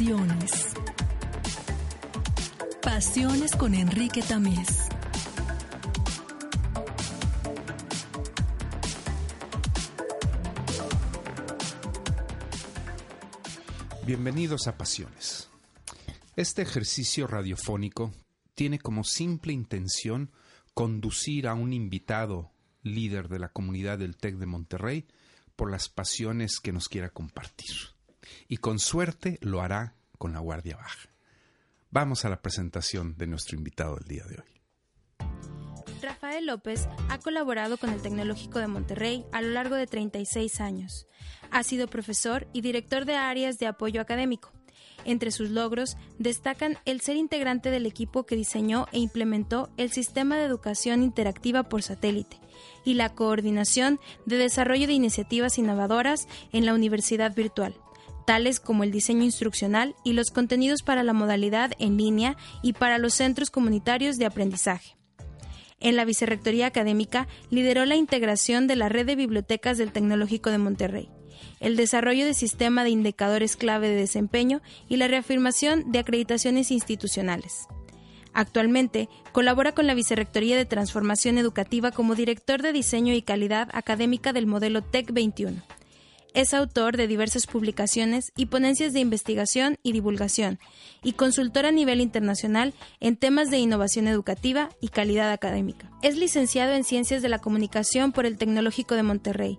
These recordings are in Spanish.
Pasiones. Pasiones con Enrique Tamés. Bienvenidos a Pasiones. Este ejercicio radiofónico tiene como simple intención conducir a un invitado líder de la comunidad del TEC de Monterrey por las pasiones que nos quiera compartir. Y con suerte lo hará con la Guardia Baja. Vamos a la presentación de nuestro invitado del día de hoy. Rafael López ha colaborado con el Tecnológico de Monterrey a lo largo de 36 años. Ha sido profesor y director de áreas de apoyo académico. Entre sus logros destacan el ser integrante del equipo que diseñó e implementó el sistema de educación interactiva por satélite y la coordinación de desarrollo de iniciativas innovadoras en la universidad virtual, tales como el diseño instruccional y los contenidos para la modalidad en línea y para los centros comunitarios de aprendizaje. En la Vicerrectoría Académica lideró la integración de la red de bibliotecas del Tecnológico de Monterrey, el desarrollo de sistema de indicadores clave de desempeño y la reafirmación de acreditaciones institucionales. Actualmente colabora con la Vicerrectoría de Transformación Educativa como director de diseño y calidad académica del modelo TEC 21 es autor de diversas publicaciones y ponencias de investigación y divulgación, y consultor a nivel internacional en temas de innovación educativa y calidad académica. Es licenciado en Ciencias de la Comunicación por el Tecnológico de Monterrey,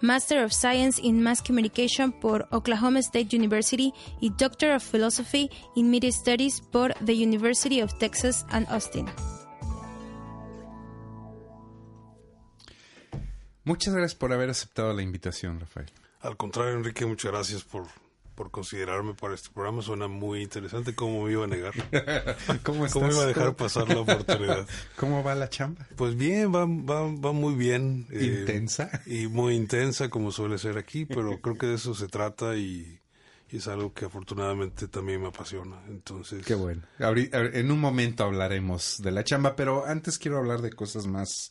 Master of Science in Mass Communication por Oklahoma State University y Doctor of Philosophy in Media Studies por the University of Texas at Austin. Muchas gracias por haber aceptado la invitación, Rafael. Al contrario, Enrique, muchas gracias por, por considerarme para este programa. Suena muy interesante. ¿Cómo me iba a negar? ¿Cómo estás? ¿Cómo iba a dejar pasar la oportunidad? ¿Cómo va la chamba? Pues bien, va, va, va muy bien. eh, ¿Intensa? y muy intensa, como suele ser aquí, pero creo que de eso se trata y, y es algo que afortunadamente también me apasiona. Entonces, Qué bueno. En un momento hablaremos de la chamba, pero antes quiero hablar de cosas más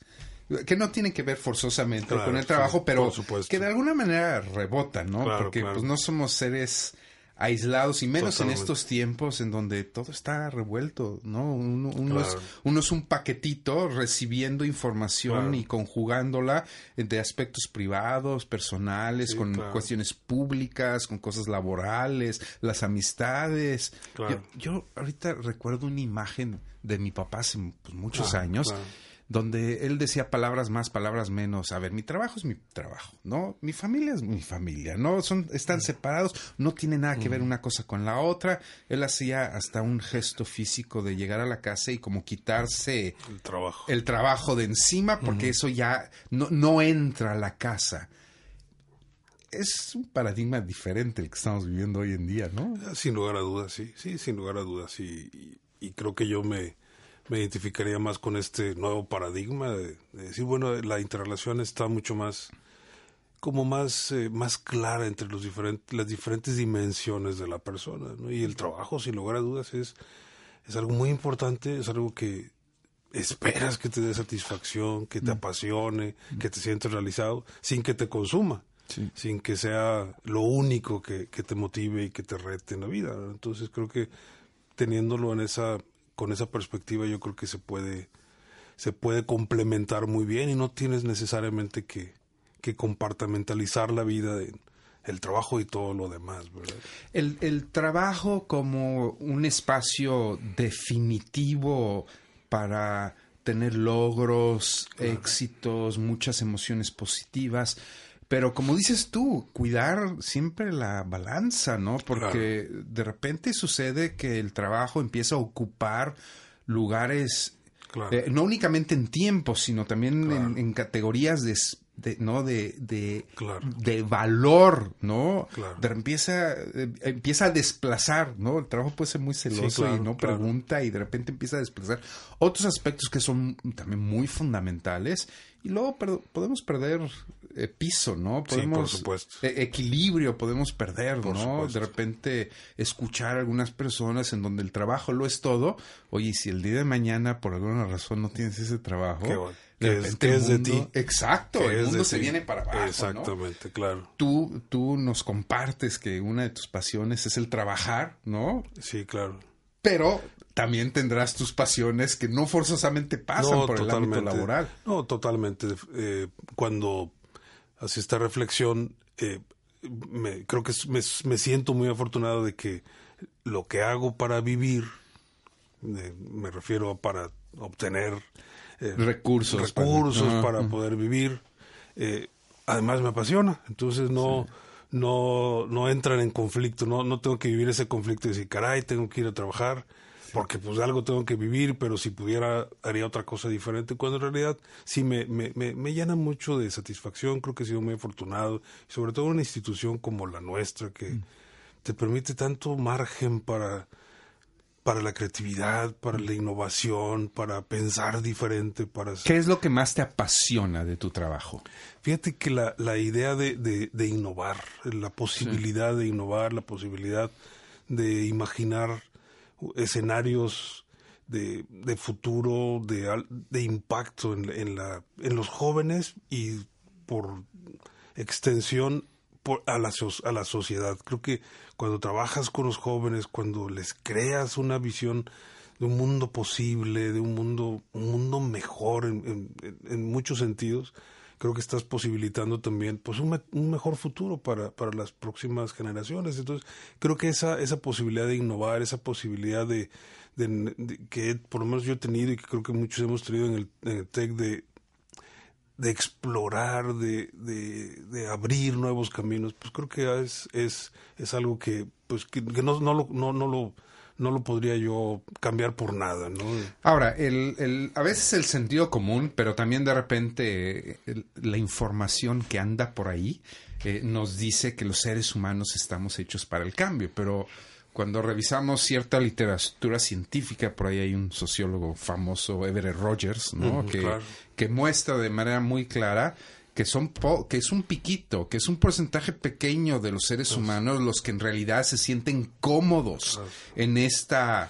que no tienen que ver forzosamente Claro, con el sí, trabajo, pero que de alguna manera rebotan, ¿no? Claro, Porque claro. pues no somos seres aislados y menos Totalmente. en estos tiempos en donde todo está revuelto, ¿no? Uno, uno es, uno es un paquetito recibiendo información Claro. y conjugándola de aspectos privados, personales, Sí, con claro. cuestiones públicas, con cosas laborales, las amistades. Yo, yo ahorita recuerdo una imagen de mi papá hace pues, muchos Ah, años. Donde él decía palabras más, palabras menos. A ver, mi trabajo es mi trabajo, ¿no? Mi familia es mi familia, ¿no? Son, están separados, no tiene nada que ver una cosa con la otra. Él hacía hasta un gesto físico de llegar a la casa y como quitarse el trabajo. el trabajo de encima porque eso ya no, no entra a la casa. Es un paradigma diferente el que estamos viviendo hoy en día, ¿no? Sin lugar a dudas, sí, sí, sin lugar a dudas, sí. Y, y creo que yo me, me identificaría más con este nuevo paradigma de, de decir, bueno, la interrelación está mucho más, como más, eh, más clara entre los diferentes, las diferentes dimensiones de la persona, ¿no? Y el trabajo, sin lugar a dudas, es, es algo muy importante, es algo que esperas que te dé satisfacción, que te apasione, que te sientes realizado, sin que te consuma sin que sea lo único que, que te motive y que te rete en la vida. ¿no? Entonces creo que teniéndolo en esa, con esa perspectiva, yo creo que se puede, se puede complementar muy bien y no tienes necesariamente que, que compartimentalizar la vida de el trabajo y todo lo demás, ¿verdad? El, el trabajo como un espacio definitivo para tener logros, éxitos, muchas emociones positivas. Pero como dices tú, cuidar siempre la balanza, ¿no? Porque de repente sucede que el trabajo empieza a ocupar lugares, Claro. eh, no únicamente en tiempo, sino también Claro. en, en categorías de, de no de de, Claro. de valor no Claro. de- empieza eh, empieza a desplazar no el trabajo puede ser muy celoso claro, y no pregunta y de repente empieza a desplazar otros aspectos que son también muy fundamentales y luego per- podemos perder eh, piso no Sí, podemos por supuesto. eh, equilibrio podemos perder Por no supuesto. de repente escuchar a algunas personas en donde el trabajo lo es todo oye si el día de mañana por alguna razón no tienes ese trabajo ¿Qué es- de ti? exacto ¿Qué el es mundo se ti? viene para abajo ¿no? Exactamente, claro. tú tú nos compartes que una de tus pasiones es el trabajar no Sí, claro. pero también tendrás tus pasiones que no forzosamente pasan por el ámbito laboral No, totalmente. Eh, cuando hace esta reflexión, eh, me, creo que me, me siento muy afortunado de que lo que hago para vivir, eh, me refiero a para obtener eh, recursos recursos Ajá, para poder vivir, eh, además me apasiona. Entonces no, no, no entran en conflicto, no, no tengo que vivir ese conflicto y decir, caray, tengo que ir a trabajar, porque pues algo tengo que vivir, pero si pudiera haría otra cosa diferente, cuando en realidad sí me, me, me, me llena mucho de satisfacción, creo que he sido muy afortunado, sobre todo una institución como la nuestra que te permite tanto margen para para la creatividad, para la innovación, para pensar diferente, para... ¿Qué es lo que más te apasiona de tu trabajo? Fíjate que la, la idea de, de, de innovar, la posibilidad de innovar, la posibilidad de imaginar escenarios de, de futuro, de, de impacto en, en, la, en los jóvenes y por extensión a, la, a la sociedad. Creo que cuando trabajas con los jóvenes, cuando les creas una visión de un mundo posible, de un mundo, un mundo mejor en, en- en muchos sentidos, creo que estás posibilitando también pues un, un mejor futuro para, para las próximas generaciones. Entonces, creo que esa, esa posibilidad de innovar, esa posibilidad de, de- de- que por lo menos yo he tenido y que creo que muchos hemos tenido en el, en el TEC de, de explorar, de, de, de abrir nuevos caminos, pues creo que es, es, es algo que, pues, que, no, no, lo, no, no, lo, no lo podría yo cambiar por nada, ¿no? Ahora, el, el- a veces el sentido común, pero también de repente la información que anda por ahí eh, nos dice que los seres humanos estamos hechos para el cambio, pero cuando revisamos cierta literatura científica, por ahí hay un sociólogo famoso, Everett Rogers, ¿no? Que, claro. que muestra de manera muy clara que son po- que es un piquito, que es un porcentaje pequeño de los seres humanos los que en realidad se sienten cómodos en esta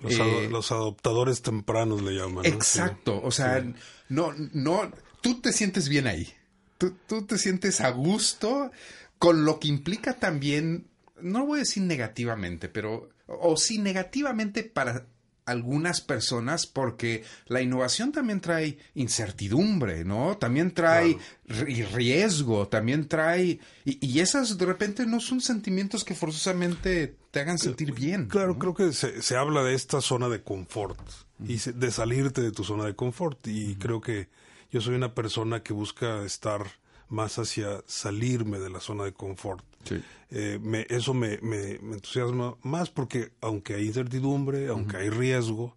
Los, eh, los adoptadores tempranos le llaman. ¿no? Exacto, o sea, no, no, tú te sientes bien ahí, tú, tú te sientes a gusto con lo que implica también, no voy a decir negativamente, pero, o sí negativamente para algunas personas, porque la innovación también trae incertidumbre, ¿no? También trae ri- riesgo, también trae, y, y esas de repente no son sentimientos que forzosamente te hagan sentir bien. Claro, ¿no? creo que se, se habla de esta zona de confort y se- de salirte de tu zona de confort. Y creo que yo soy una persona que busca estar más hacia salirme de la zona de confort. Sí. Eh, me- eso me, me- me entusiasma más porque aunque hay incertidumbre, aunque hay riesgo,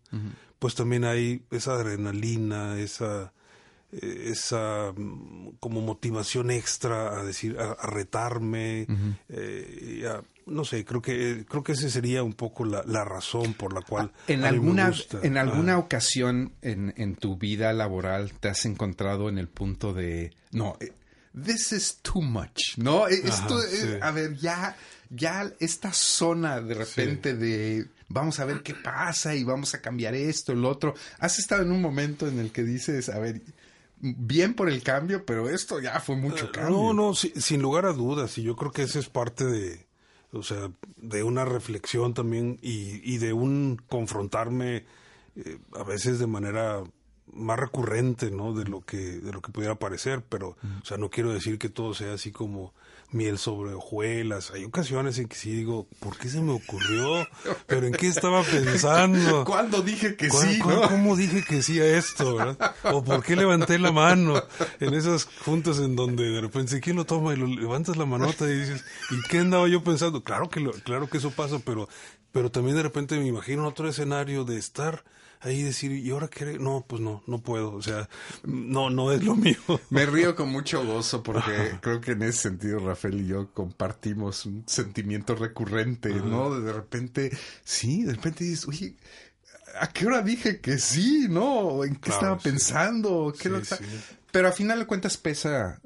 pues también hay esa adrenalina, esa eh, esa mm, como motivación extra a decir a, a retarme eh, y a- no sé creo que creo que ese sería un poco la, la razón por la cual En a mí me alguna, en alguna Ajá. ocasión en, en tu vida laboral te has encontrado en el punto de no, eh, this is too much, ¿no? Eh, Esto, Ajá, eh, sí. a ver, ya, ya esta zona de repente de vamos a ver qué pasa y vamos a cambiar esto, el otro. Has estado en un momento en el que dices, a ver, bien por el cambio, pero esto ya fue mucho cambio. No, no, si- sin lugar a dudas, y yo creo que ese es parte de, o sea, de una reflexión también y, y de un confrontarme eh, a veces de manera más recurrente, ¿no? De lo que de lo que pudiera parecer, pero, o sea, no quiero decir que todo sea así como miel sobre hojuelas. Hay ocasiones en que sí digo, ¿por qué se me ocurrió? ¿Pero en qué estaba pensando? ¿Cuándo dije que ¿Cuál- sí? no? ¿Cómo dije que sí a esto? ¿verdad? ¿O por qué levanté la mano? En esas juntas en donde de repente, ¿quién lo toma? Y lo levantas la manota y dices, ¿y qué andaba yo pensando? Claro que, lo- claro que eso pasa, pero, pero también de repente me imagino otro escenario de estar ahí decir, ¿y ahora qué? No, pues no, no puedo, o sea, no, no es lo mío. Me río con mucho gozo porque creo que en ese sentido Rafael y yo compartimos un sentimiento recurrente, ¿no? De repente, sí, de repente dices, oye, ¿a qué hora dije que sí? ¿No? ¿En qué Claro, estaba sí. pensando? ¿Qué Sí, lo- sí. Pero a final de cuentas pesa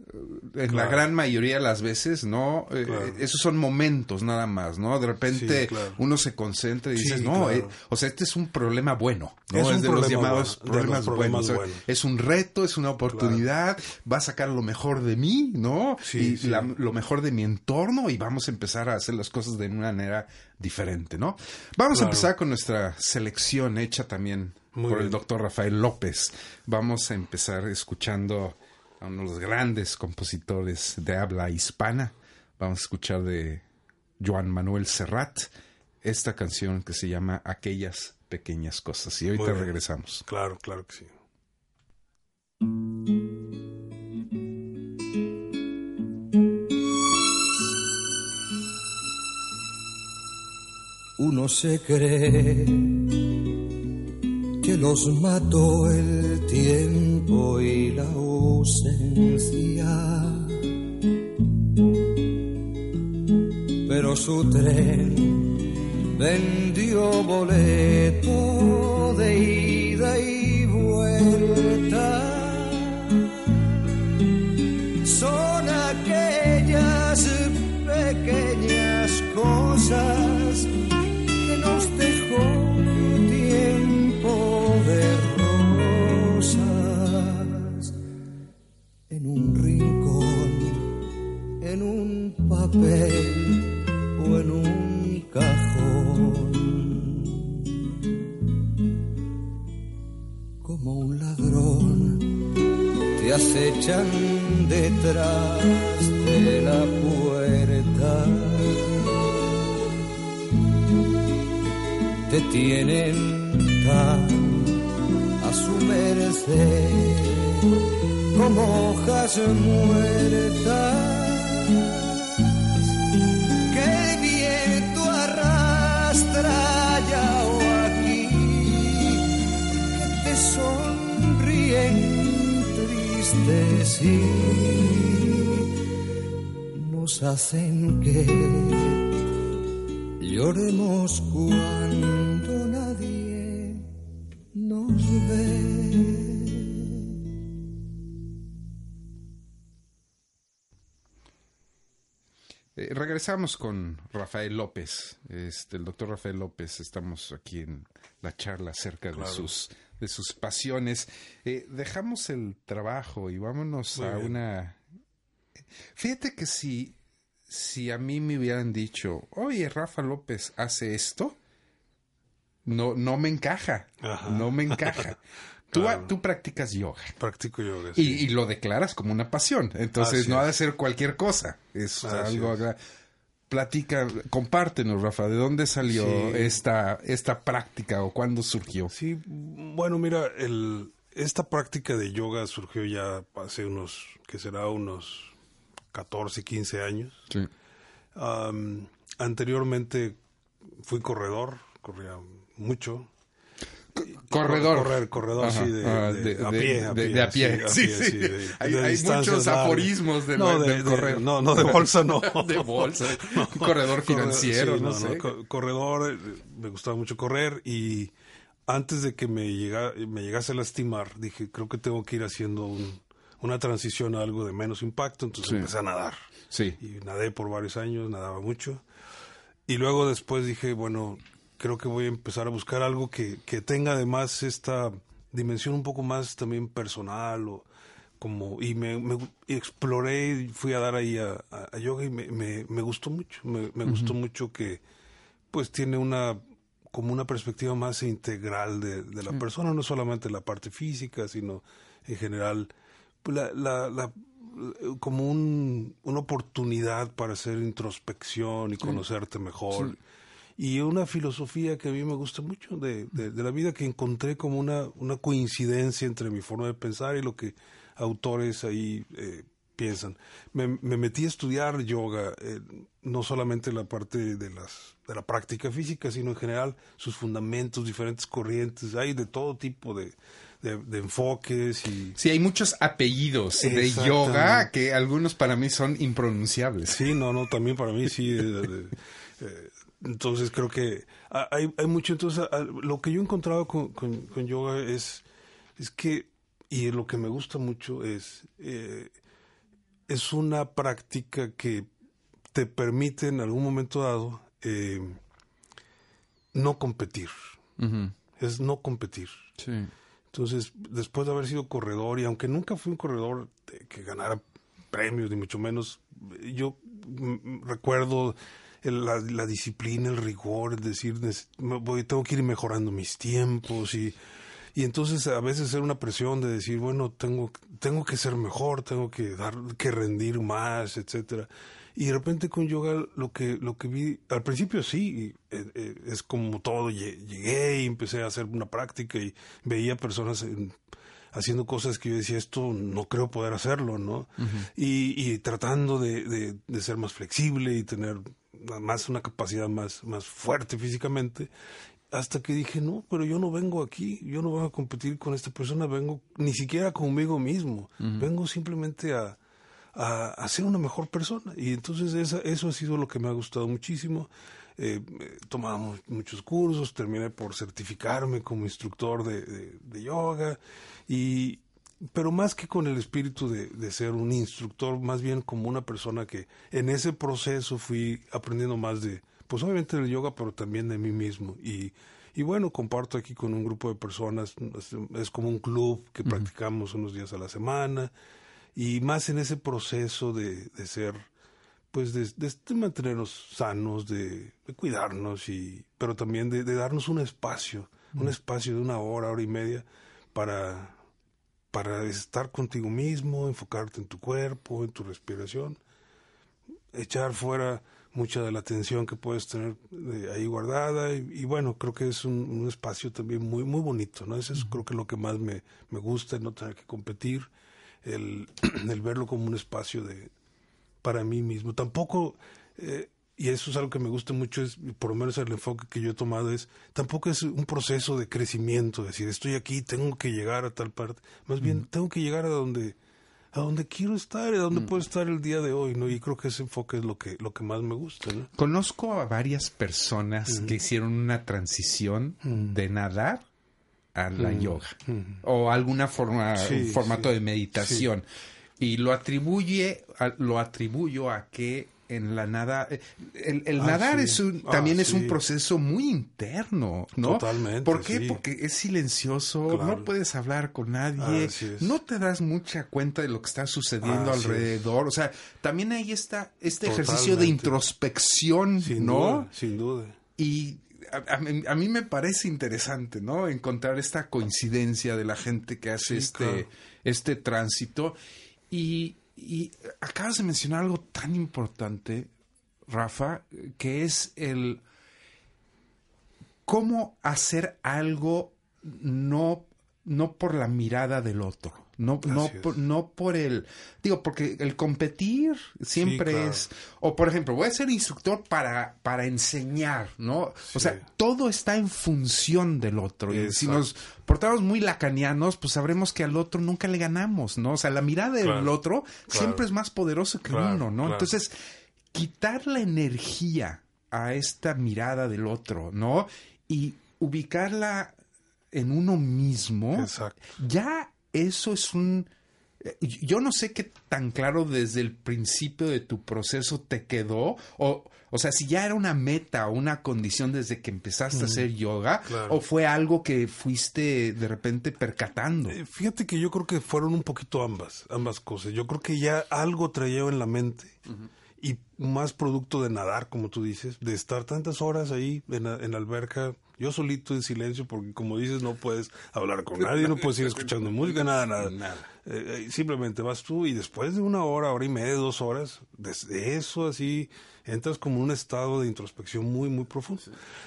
eh, en la gran mayoría de las veces, ¿no? Eh, Claro. esos son momentos nada más, ¿no? De repente Sí, claro. uno se concentra y Sí, dices, no, eh, o sea, este es un problema bueno, ¿no? Es un de los llamados bueno, de los problemas, buenos. O sea, buenos. Es un reto, es una oportunidad, va a sacar lo mejor de mí, ¿no? Sí, y la- lo mejor de mi entorno y vamos a empezar a hacer las cosas de una manera diferente, ¿no? Vamos a empezar con nuestra selección hecha también Muy por el doctor Rafael López. Vamos a empezar escuchando a uno de los grandes compositores de habla hispana. Vamos a escuchar de Joan Manuel Serrat esta canción que se llama Aquellas pequeñas cosas. Y ahorita regresamos. Claro, claro que sí. Uno se cree que los mató el tiempo y la ausencia. Pero su tren vendió boleto de ida y vuelta. Son aquellas pequeñas cosas que nos dejó tiempo de en un rincón, en un papel o en un cajón. Como un ladrón te acechan detrás de la puerta. Te tienen a su merced como hojas muertas que el viento arrastra allá o aquí que te sonríen tristes y nos hacen que lloremos cuando regresamos con Rafael López, este, el doctor Rafael López. Estamos aquí en la charla acerca de sus de sus pasiones. Eh, dejamos el trabajo y vámonos Muy a bien. una. Fíjate que si si a mí me hubieran dicho, oye, Rafa López hace esto, no no me encaja, Ajá. no me encaja. Tú, Claro. tú practicas yoga. Practico yoga. Y, sí. y lo declaras como una pasión. Entonces Así no ha de ser cualquier cosa. Es Así algo. es. Platica, compártenos, Rafa, ¿de dónde salió Sí. esta, esta práctica o cuándo surgió? Sí, bueno, mira, el, esta práctica de yoga surgió ya hace unos, que será unos 14, 15 años. Sí. Anteriormente fui corredor, corría mucho. Corredor. Correr, corredor, Ajá, sí, de, de- de- a pie. a de- pie, de a pie, sí, sí. Hay- muchos largas. aforismos del- no, del correr. no, no, de bolsa no. De bolsa, corredor financiero, sí, no sé. co- corredor, eh, me gustaba mucho correr y antes de que me, llega, me llegase a lastimar, dije, creo que tengo que ir haciendo un- una transición a algo de menos impacto, entonces empecé a nadar. Sí. Y nadé por varios años, nadaba mucho. Y luego después dije, bueno, creo que voy a empezar a buscar algo que, que tenga además esta dimensión un poco más también personal o como y me, me- y exploré y fui a dar ahí a, a- a yoga y me, me- me gustó mucho me, gustó mucho que pues tiene una como una perspectiva más integral de, de la persona no solamente la parte física sino en general pues, la, la- la- como un, una oportunidad para hacer introspección y conocerte mejor y una filosofía que a mí me gusta mucho de, de- de la vida que encontré como una, una coincidencia entre mi forma de pensar y lo que autores ahí eh, piensan. Me, me metí a estudiar yoga, eh, no solamente la parte de, las, de la práctica física, sino en general sus fundamentos, diferentes corrientes, hay de todo tipo de, de, enfoques y... Sí, hay muchos apellidos de yoga que algunos para mí son impronunciables. Sí, no, no, también para mí sí. Eh, entonces creo que hay, hay mucho, entonces lo que yo he encontrado con, con, yoga es, es que, y lo que me gusta mucho es, eh, es una práctica que te permite en algún momento dado eh, no competir. Es no competir. Sí. Entonces, después de haber sido corredor, y aunque nunca fui un corredor que ganara premios, ni mucho menos, yo recuerdo la, disciplina, el rigor, es decir, voy, tengo que ir mejorando mis tiempos y, y entonces a veces era una presión de decir, bueno, tengo, tengo que ser mejor, tengo que dar, que rendir más, etcétera. Y de repente con yoga lo que, lo que vi, al principio sí, eh, eh, es como todo, llegué y empecé a hacer una práctica y veía personas haciendo cosas que yo decía, esto no creo poder hacerlo, ¿no? y, tratando de, de, ser más flexible y tener más una capacidad más, más fuerte físicamente hasta que dije, no, pero yo no vengo aquí, yo no vengo a competir con esta persona, vengo ni siquiera conmigo mismo, vengo simplemente a, a, ser una mejor persona. Y entonces eso ha sido lo que me ha gustado muchísimo. Eh, tomamos muchos cursos, terminé por certificarme como instructor de, de, yoga, y, pero más que con el espíritu de, de, ser un instructor, más bien como una persona que en ese proceso fui aprendiendo más de, pues obviamente del yoga, pero también de mí mismo. Y, y bueno, comparto aquí con un grupo de personas, es, como un club que practicamos unos días a la semana. Y más en ese proceso de, de ser, pues de, de, mantenernos sanos, de, cuidarnos, y, pero también de, darnos un espacio, un espacio de una hora, hora y media para, para estar contigo mismo, enfocarte en tu cuerpo, en tu respiración, echar fuera mucha de la atención que puedes tener eh, ahí guardada. Y, bueno creo que es un, espacio también muy muy bonito no eso es creo que lo que más me, me gusta no tener que competir el, el verlo como un espacio de para mí mismo. Tampoco, eh, y eso es algo que me gusta mucho, es por lo menos el enfoque que yo he tomado es, tampoco es un proceso de crecimiento, decir, estoy aquí, tengo que llegar a tal parte, más bien tengo que llegar a donde a donde quiero estar, a donde puedo estar el día de hoy, ¿no? Y creo que ese enfoque es lo que, lo que más me gusta, ¿no? Conozco a varias personas que hicieron una transición de nadar a la mm, yoga mm. o alguna forma, un formato de meditación. Y lo atribuye, lo atribuyo a que en la nada, eh, el, el ah, nadar es un, también ah, es un proceso muy interno, ¿no? Totalmente. ¿Por qué? Porque es silencioso, no puedes hablar con nadie, no te das mucha cuenta de lo que está sucediendo alrededor, o sea, también hay esta, este ejercicio de introspección, ¿no? sin duda. Y a, mí me parece interesante, ¿no? Encontrar esta coincidencia de la gente que hace este, este tránsito. Y, y acabas de mencionar algo tan importante, Rafa, que es el cómo hacer algo no, no por la mirada del otro. No, no, por, no por el, digo, porque el competir siempre es, o por ejemplo, voy a ser instructor para, para enseñar, ¿no? O sea, todo está en función del otro. Y si nos portamos muy lacanianos, pues sabremos que al otro nunca le ganamos, ¿no? O sea, la mirada del otro siempre es más poderoso que uno, ¿no? Entonces, quitar la energía a esta mirada del otro, ¿no? Y ubicarla en uno mismo, ya eso es un... Eh, yo no sé qué tan claro desde el principio de tu proceso te quedó, o, o sea, si ya era una meta o una condición desde que empezaste a hacer yoga, o fue algo que fuiste de repente percatando. Eh, fíjate que yo creo que fueron un poquito ambas, ambas cosas. Yo creo que ya algo traía en la mente y más producto de nadar, como tú dices, de estar tantas horas ahí en en la alberca yo solito en silencio, porque como dices, no puedes hablar con nadie, no puedes ir escuchando música, nada, nada. Eh, eh, simplemente vas tú y después de una hora, hora y media, dos horas, desde eso así, entras como en un estado de introspección muy, muy profundo.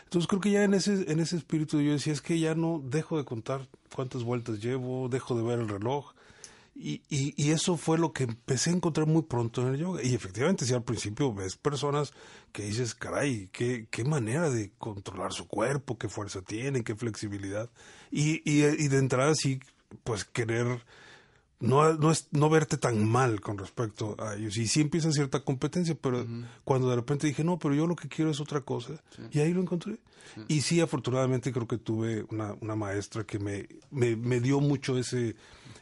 Entonces creo que ya en ese, en ese espíritu yo decía, es que ya no dejo de contar cuántas vueltas llevo, dejo de ver el reloj Y, y, y, eso fue lo que empecé a encontrar muy pronto en el yoga. Y efectivamente, si al principio ves personas que dices, caray, qué, qué manera de controlar su cuerpo, qué fuerza tienen, qué flexibilidad. Y, y, y de entrada sí, pues querer no, no, es, no verte tan mal con respecto a ellos. Y sí empieza cierta competencia, pero cuando de repente dije, no, pero yo lo que quiero es otra cosa, y ahí lo encontré. Y sí, afortunadamente creo que tuve una, una maestra que me, me, me dio mucho ese,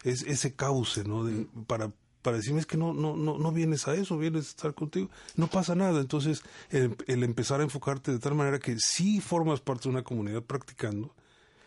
ese, ese cauce, ¿no? De, para, para decirme es que no, no, no, no vienes a eso, vienes a estar contigo, no pasa nada. Entonces, el, el empezar a enfocarte de tal manera que sí formas parte de una comunidad practicando,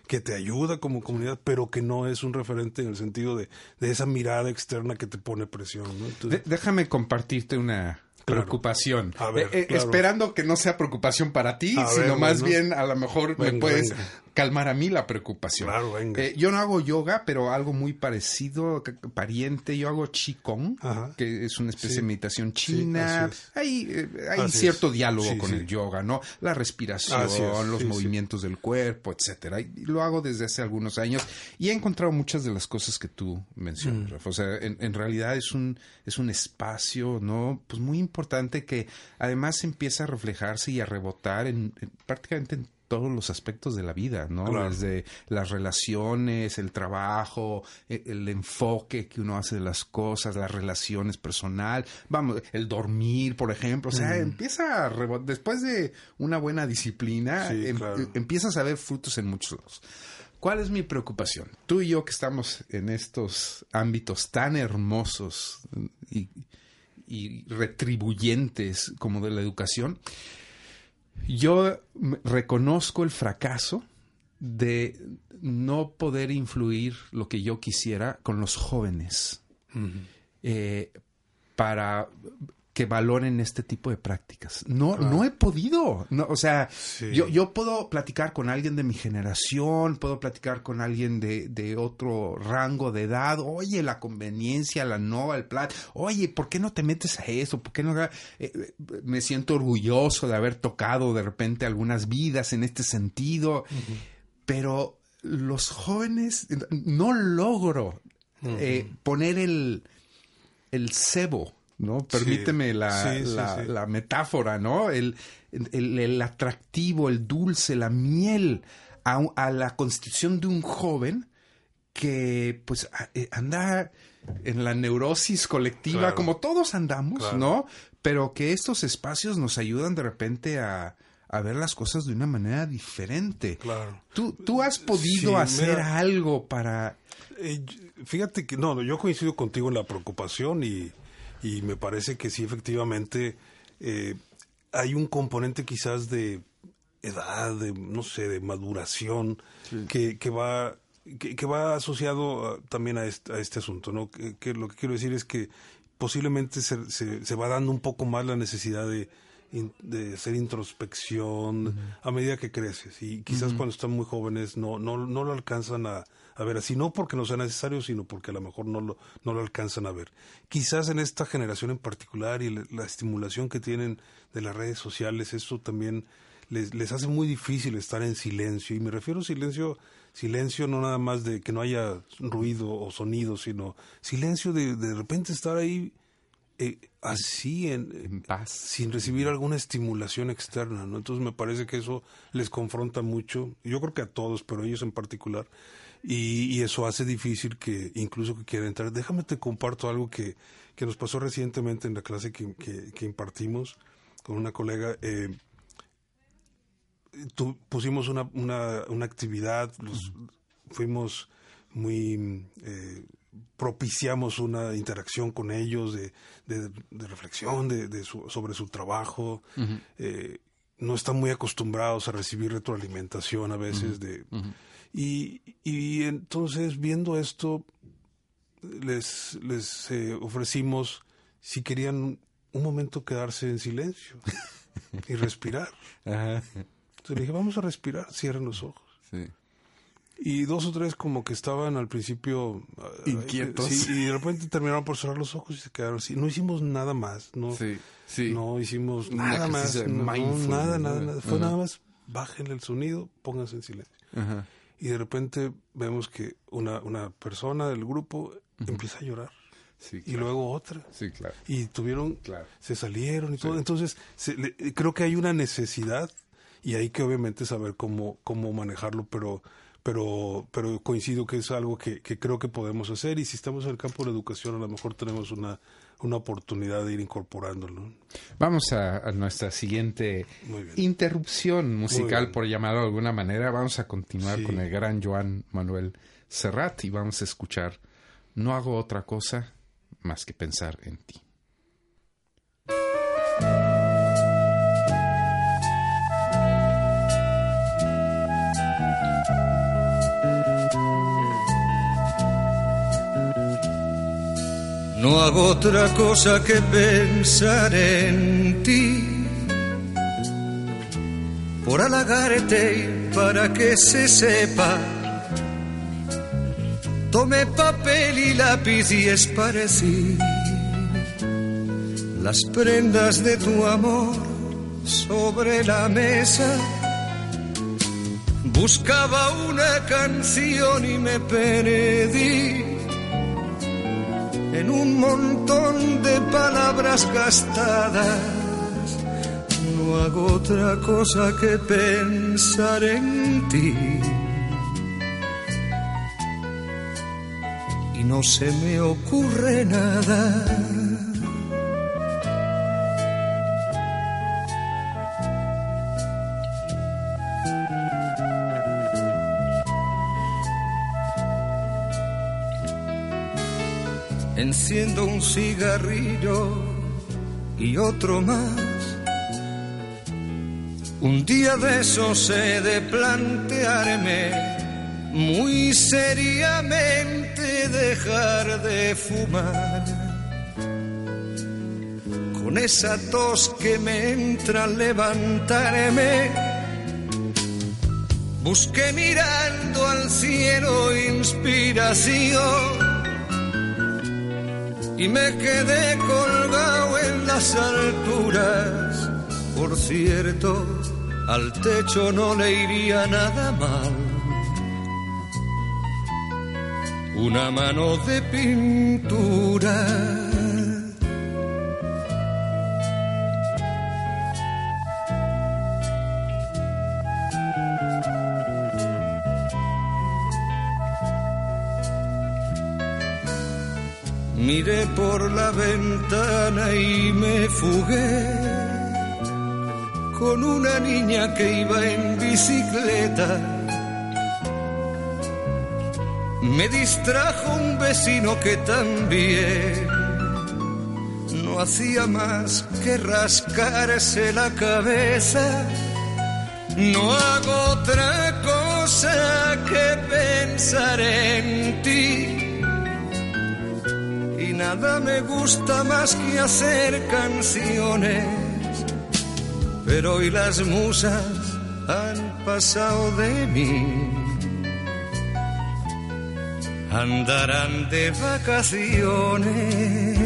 que te ayuda como comunidad, pero que no es un referente en el sentido de, de esa mirada externa que te pone presión. ¿no? Entonces, De- déjame compartirte una Claro. preocupación. A ver, Eh, eh, claro. Esperando que no sea preocupación para ti, A sino ver, más bueno. bien a lo mejor me puedes venga. Calmar a mí la preocupación. Claro, venga. Eh, yo no hago yoga, pero algo muy parecido, pariente. Yo hago qigong, Ajá. que es una especie Sí. de meditación Sí, china. es. hay eh, hay cierto es. diálogo Sí, con sí. el yoga, ¿no? La respiración, los sí, sí. movimientos del cuerpo, etcétera. Y lo hago desde hace algunos años y he encontrado muchas de las cosas que tú mencionas, Mm. Rafa. O sea, en, en realidad es un es un espacio, ¿no? Pues muy importante que además empieza a reflejarse y a rebotar en, en prácticamente en todos los aspectos de la vida, ¿no? Claro. Desde las relaciones, el trabajo, e- el, enfoque que uno hace de las cosas, las relaciones personal, vamos, el dormir, por ejemplo, o sea, empieza a después de una buena disciplina, Sí, em- claro. empiezas a ver frutos en muchos lados. ¿Cuál es mi preocupación? Tú y yo que estamos en estos ámbitos tan hermosos y, y retribuyentes como de la educación, yo reconozco el fracaso de no poder influir lo que yo quisiera con los jóvenes. Eh, para que valoren este tipo de prácticas. No, no he podido. No, o sea, Sí. yo, yo puedo platicar con alguien de mi generación, puedo platicar con alguien de, de otro rango de edad. Oye, la conveniencia, la no, el plan. Oye, ¿por qué no te metes a eso? ¿Por qué no? Eh, eh, me siento orgulloso de haber tocado de repente algunas vidas en este sentido. Pero los jóvenes, no logro eh, poner el, el cebo, ¿no? Permíteme la, Sí, la- sí. la metáfora, ¿no? El, el- el atractivo, el dulce, la miel a, a la constitución de un joven que pues a- eh, anda en la neurosis colectiva, Claro. como todos andamos, Claro. ¿no? Pero que estos espacios nos ayudan de repente a, a ver las cosas de una manera diferente. Claro. ¿Tú, tú has podido hacer mira. algo para... Eh, fíjate que no, yo coincido contigo en la preocupación y, y me parece que sí, efectivamente, eh, hay un componente quizás de edad, de, no sé, de maduración que, que va que, que va asociado también a este, a este asunto, ¿no? Que, que lo que quiero decir es que posiblemente se, se, se va dando un poco más la necesidad de, de hacer introspección a medida que creces y quizás cuando están muy jóvenes no, no, no lo alcanzan a, a ver así, no porque no sea necesario, sino porque a lo mejor no lo, no lo alcanzan a ver. Quizás en esta generación en particular y la, la estimulación que tienen de las redes sociales, eso también les, les hace muy difícil estar en silencio. Y me refiero a silencio, silencio no nada más de que no haya ruido o sonido, sino silencio de de repente estar ahí eh, así en, En paz. sin recibir alguna estimulación externa, ¿no? Entonces me parece que eso les confronta mucho, yo creo que a todos, pero ellos en particular, y, y eso hace difícil que incluso que quieran entrar. Déjame te comparto algo que, que nos pasó recientemente en la clase que, que- que impartimos con una colega. eh, tu- pusimos una, una, una actividad, los- fuimos muy... eh, propiciamos una interacción con ellos de, de- de reflexión de, de su- sobre su trabajo. Eh, no están muy acostumbrados a recibir retroalimentación a veces de y, y entonces viendo esto les les eh, ofrecimos si querían un momento quedarse en silencio y respirar. Entonces le dije, vamos a respirar, cierren los ojos. Sí. Y dos o tres como que estaban al principio ah, Inquietos. sí, y de repente terminaron por cerrar los ojos y se quedaron así. No hicimos nada más, no, Sí, sí. no hicimos nada más, no, nada, nada, nada. Fue Ajá. nada más, bájenle el sonido, pónganse en silencio. Ajá. Y de repente vemos que una, una persona del grupo empieza a llorar. Sí, Y luego otra. Sí, claro. Y tuvieron, Claro. se salieron y todo. Entonces, se- le- creo que hay una necesidad y hay que obviamente saber cómo, cómo manejarlo, pero, pero, pero coincido que es algo que, que creo que podemos hacer y si estamos en el campo de la educación a lo mejor tenemos una, una oportunidad de ir incorporándolo. Vamos a, a nuestra siguiente interrupción musical, por llamarlo de alguna manera. Vamos a continuar Sí. con el gran Joan Manuel Serrat y vamos a escuchar No hago otra cosa más que pensar en ti. No hago otra cosa que pensar en ti. Por halagarte y para que se sepa. Tomé papel y lápiz y esparcí las prendas de tu amor sobre la mesa. Buscaba una canción y me perdí en un montón de palabras gastadas. No hago otra cosa que pensar en ti. Y no se me ocurre nada. Enciendo un cigarrillo y otro más. Un día de esos he de plantearme muy seriamente dejar de fumar. Con esa tos que me entra al levantarme, busqué mirando al cielo inspiración y me quedé colgado en las alturas. Por cierto, al techo no le iría nada mal. Una mano de pintura. Miré por la ventana y me fugué con una niña que iba en bicicleta. Me distrajo un vecino que también no hacía más que rascarse la cabeza. No hago otra cosa que pensar en ti nada me gusta más que hacer canciones. Pero hoy las musas han pasado de mí. Andarán de vacaciones.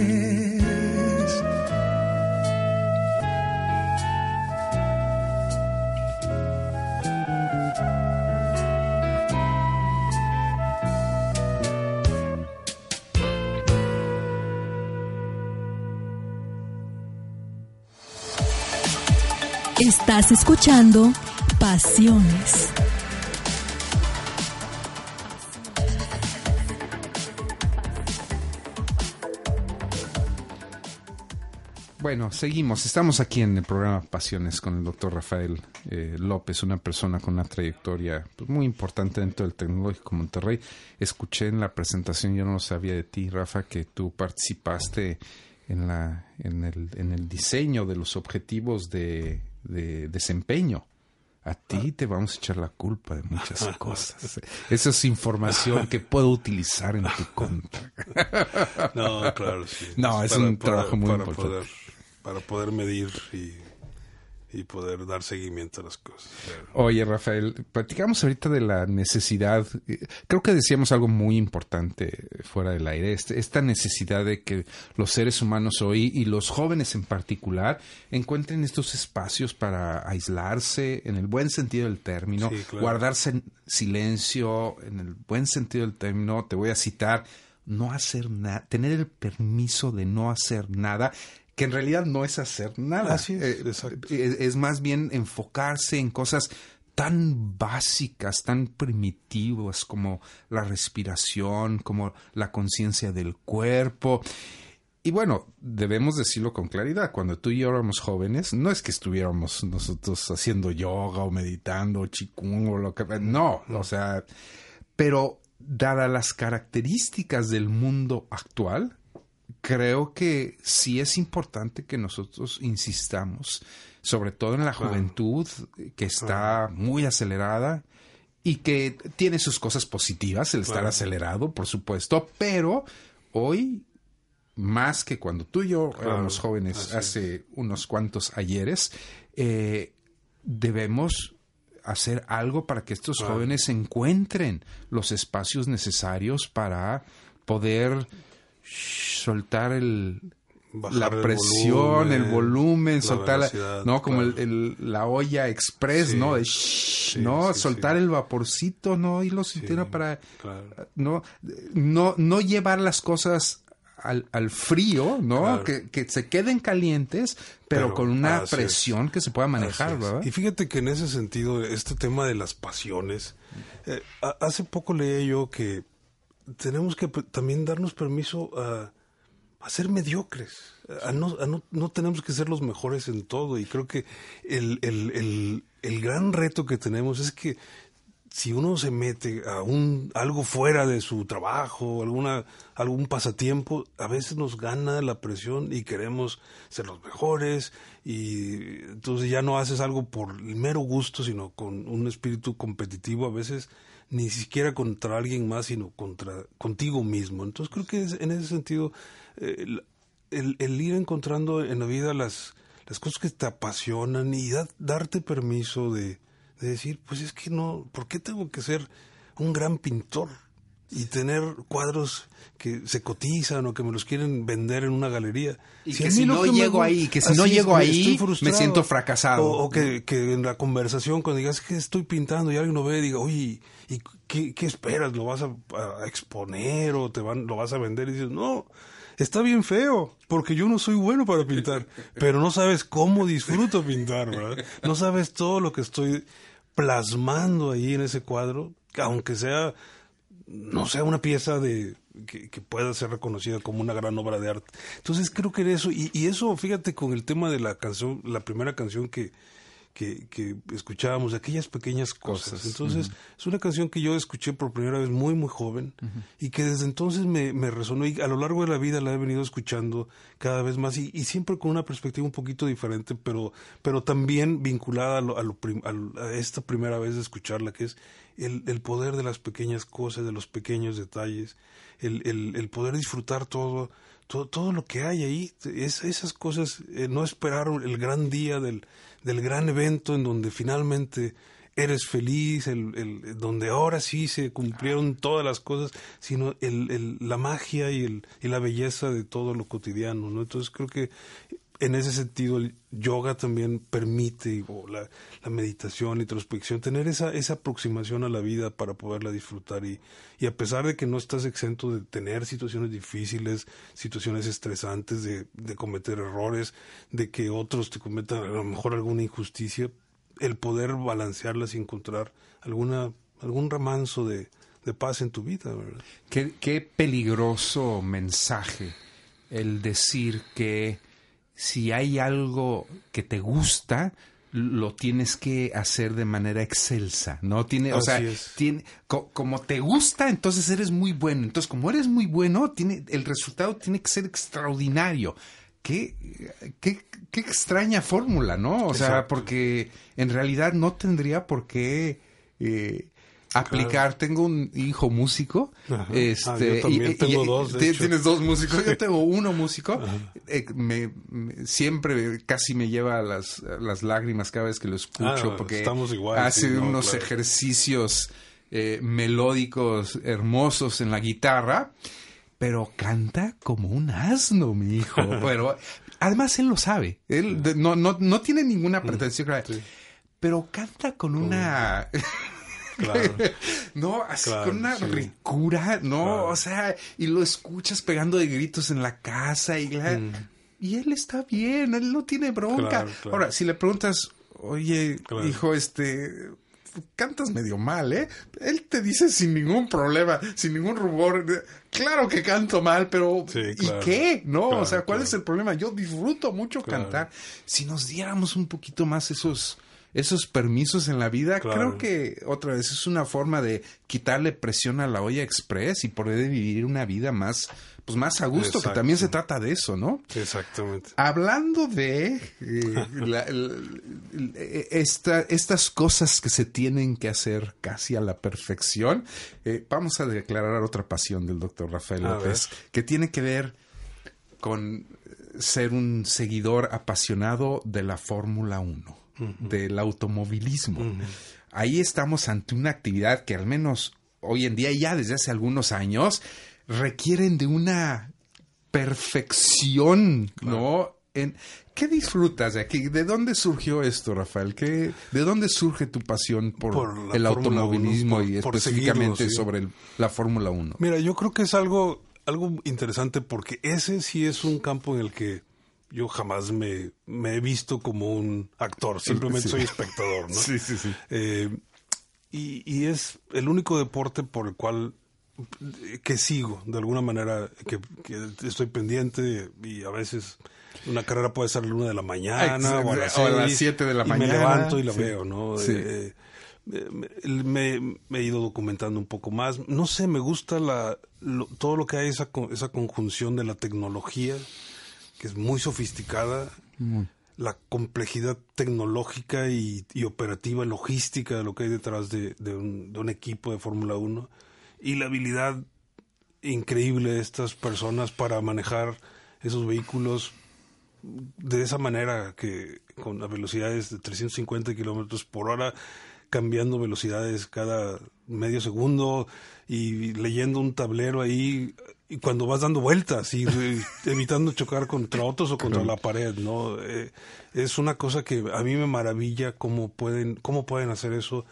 Estás escuchando Pasiones. Bueno, seguimos. Estamos aquí en el programa Pasiones con el doctor Rafael eh, López, una persona con una trayectoria pues, muy importante dentro del Tecnológico Monterrey. Escuché en la presentación, yo no lo sabía de ti, Rafa, que tú participaste en, la, en, el, en el diseño de los objetivos de, de desempeño. A ti te vamos a echar la culpa de muchas cosas. Esa es información que puedo utilizar en tu contra. No, claro, sí. No, es un trabajo muy para importante. Poder, para poder medir y, y poder dar seguimiento a las cosas. Oye, Rafael, platicamos ahorita de la necesidad, eh, creo que decíamos algo muy importante fuera del aire, este- esta necesidad de que los seres humanos hoy y los jóvenes en particular encuentren estos espacios para aislarse en el buen sentido del término, Sí, claro. guardarse en silencio en el buen sentido del término. Te voy a citar no hacer nada, tener el permiso de no hacer nada, que en realidad no es hacer nada. Así es, Eh, es, es más bien enfocarse en cosas tan básicas, tan primitivas como la respiración, como la conciencia del cuerpo. Y bueno, debemos decirlo con claridad, cuando tú y yo éramos jóvenes, no es que estuviéramos nosotros haciendo yoga o meditando o chikung o lo que... No, o sea, pero dadas las características del mundo actual, creo que sí es importante que nosotros insistamos, sobre todo en la juventud, que está muy acelerada y que tiene sus cosas positivas, el estar acelerado, por supuesto, pero hoy, más que cuando tú y yo éramos jóvenes hace unos cuantos ayeres, eh, debemos hacer algo para que estos jóvenes encuentren los espacios necesarios para poder soltar el Bajar la el presión, el volumen, soltar la, no como el- claro. el- la olla express, Sí. ¿no? De shh, Sí, no, sí, soltar el vaporcito, no irlo sintiendo para claro. no, no, no llevar las cosas al, al frío, ¿no? Claro. Que, que se queden calientes, pero, Pero con una es. presión que se pueda manejar. ¿verdad? Y fíjate que en ese sentido, este tema de las pasiones, eh, hace poco leía yo que tenemos que también darnos permiso a, a ser mediocres, a no, a no, no tenemos que ser los mejores en todo. Y creo que el, el, el, el gran reto que tenemos es que si uno se mete a un algo fuera de su trabajo, alguna algún pasatiempo, a veces nos gana la presión y queremos ser los mejores y entonces ya no haces algo por el mero gusto, sino con un espíritu competitivo a veces ni siquiera contra alguien más, sino contra contigo mismo. Entonces creo que es- en ese sentido eh, el, el- el ir encontrando en la vida las las cosas que te apasionan y da- darte permiso de, de decir, pues es que no, ¿por qué tengo que ser un gran pintor y tener cuadros que se cotizan o que me los quieren vender en una galería? Y a que si no me llego gu- ahí, que si no Así llego me ahí, me siento fracasado. O, o que, que en la conversación, cuando digas que estoy pintando y alguien lo ve, diga, oye, ¿y qué, qué esperas? ¿Lo vas a, a exponer o te van, lo vas a vender? Y dices, no, está bien feo, porque yo no soy bueno para pintar, pero no sabes cómo disfruto pintar, ¿verdad? No sabes todo lo que estoy plasmando ahí en ese cuadro, aunque sea, no sea una pieza de que, que pueda ser reconocida como una gran obra de arte. Entonces creo que eso, y, y eso, fíjate, con el tema de la canción, la primera canción que, que, que escuchábamos, aquellas pequeñas cosas. Cosas, Entonces, es una canción que yo escuché por primera vez muy, muy joven y que desde entonces me, me resonó y a lo largo de la vida la he venido escuchando cada vez más y, y siempre con una perspectiva un poquito diferente, pero, pero también vinculada a, lo, a, lo prim- a a esta primera vez de escucharla, que es el, el poder de las pequeñas cosas, de los pequeños detalles, el, el, el poder disfrutar todo, todo, todo lo que hay ahí, es, esas cosas, eh, no esperar el gran día del, del gran evento en donde finalmente eres feliz, el, el- donde ahora sí se cumplieron todas las cosas, sino el, el- la magia y, el, y la belleza de todo lo cotidiano, ¿no? Entonces creo que en ese sentido el yoga también permite, o la, la meditación, introspección, tener esa, esa aproximación a la vida para poderla disfrutar y, y a pesar de que no estás exento de tener situaciones difíciles, situaciones estresantes, de, de cometer errores, de que otros te cometan a lo mejor alguna injusticia, el poder balancearlas y encontrar alguna, algún remanso de, de paz en tu vida, qué peligroso mensaje el decir que si hay algo que te gusta, lo tienes que hacer de manera excelsa, ¿no? Tiene, o sea, tiene, co- como te gusta, entonces eres muy bueno. Entonces, como eres muy bueno, tiene, el resultado tiene que ser extraordinario. Qué, qué, qué extraña fórmula, ¿no? O sea, porque en realidad no tendría por qué eh, aplicar. Tengo un hijo músico. Ajá. Este, Ah, yo también tengo dos, de hecho. Tienes dos músicos. Yo tengo uno músico. Eh, me, me- siempre casi me lleva a las, las lágrimas cada vez que lo escucho Ah, porque estamos igual, hace sí, no, unos claro. ejercicios eh, melódicos hermosos en la guitarra. Pero canta como un asno, mi hijo. Pero además él lo sabe. Él no, no, no tiene ninguna pretensión. sí. Pero canta con una Claro. no, así Claro, con una sí. ricura, ¿no? Claro. O sea, y lo escuchas pegando de gritos en la casa y, la- y él está bien, él no tiene bronca. Mm. Ahora, si le preguntas, oye, hijo, este, cantas medio mal, ¿eh? Él te dice sin ningún problema, sin ningún rubor, claro que canto mal, pero Sí, ¿y qué? ¿No? Claro, o sea, ¿cuál claro. es el problema? Yo disfruto mucho cantar. Si nos diéramos un poquito más esos esos permisos en la vida, Claro. creo que otra vez es una forma de quitarle presión a la olla express y poder vivir una vida más pues más a gusto, que también se trata de eso, ¿no? Exactamente. Hablando de eh, la- el- esta- estas cosas que se tienen que hacer casi a la perfección, eh, vamos a declarar otra pasión del doctor Rafael A López, que tiene que ver con ser un seguidor apasionado de la Fórmula 1, del automovilismo. Ahí estamos ante una actividad que al menos hoy en día, ya desde hace algunos años, requieren de una perfección, ¿no? En, ¿Qué disfrutas de aquí? ¿De dónde surgió esto, Rafael? ¿Qué, ¿De dónde surge tu pasión por, el automovilismo 1, y por específicamente seguirlo, sí. sobre el- la Fórmula 1? Mira, yo creo que es algo, algo interesante porque ese sí es un campo en el que yo jamás me, me he visto como un actor, simplemente Sí. soy espectador, ¿no? Sí, sí, sí. Eh, y, y es el único deporte por el cual eh, que sigo, de alguna manera, que, que estoy pendiente y a veces una carrera puede ser a la una de la mañana o a las, o a las seis, siete de la y mañana. Me levanto y la Sí. veo, ¿no? Sí. Eh, me, me he ido documentando un poco más. No sé, me gusta la, lo- todo lo que hay, esa, esa conjunción de la tecnología, que es muy sofisticada, la complejidad tecnológica y, y operativa, logística de lo que hay detrás de, de un, de un equipo de Fórmula 1 y la habilidad increíble de estas personas para manejar esos vehículos de esa manera que con las velocidades de 350 kilómetros por hora cambiando velocidades cada medio segundo y leyendo un tablero ahí y cuando vas dando vueltas y evitando chocar contra otros o contra la pared no Eh, es una cosa que a mí me maravilla cómo pueden cómo pueden hacer eso